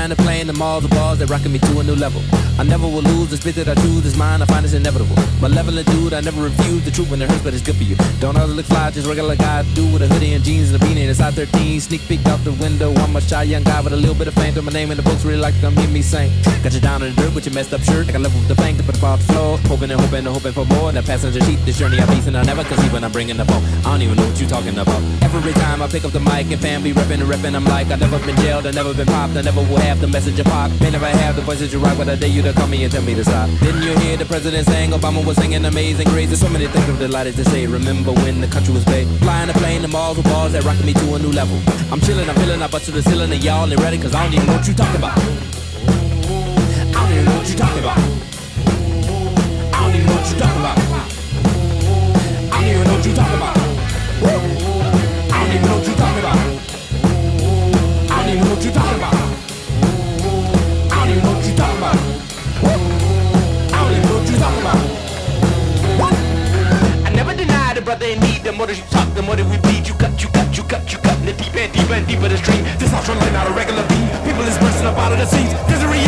Flying a plane, the malls, the bars, they're rocking me to a new level. I never will lose this bit that I choose is mine, I find it's inevitable. My Malevolent dude, I never refuse the truth when it hurts, but it's good for you. Don't all look fly, just regular guy, do with a hoodie and jeans and a. It's I 13, sneak peek out the window. I'm a shy young guy with a little bit of fame to my name, in the books, really like to come hear me sing. Got you down in the dirt with your messed up shirt, I left with the bank to put the the floor. Hoping and hoping and hoping for more. And the passenger seat, this journey I'm facing, I never conceive when I'm bringing the phone. I don't even know what you're talking about. Every time I pick up the mic and family repping and repping, I'm like, I've never been jailed, I've never been popped, I never will have the message of pop. May never have the voices you rock, but I dare you to call me and tell me to stop. Didn't you hear the president saying Obama was singing amazing? There's so many things I'm delighted to say. Remember when the country was paid? Flying a plane, the malls with balls that rocking me to a new level. I'm chilling, I'm feeling, I bust to the ceiling, and y'all ain't ready, cause I don't even know what you talking about. I don't even know what you talking about. I don't even know what you talking about. I don't even know what you talking about. I don't even know what you talking about. I don't even know what you talking about. I don't even know what you talking about. I about. I never denied a brother in need. The more that you talk, the more that we the seats. There's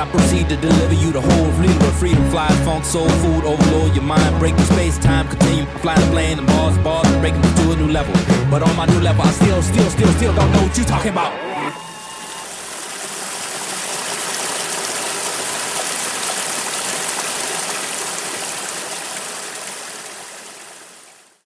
I proceed to deliver you the whole fleet of freedom, flies, funk, soul food, overload your mind, break the space, time, continue, flying the plane, and bars, bars, breaking me to a new level. But on my new level, I still, still, still, still don't know what you talking about.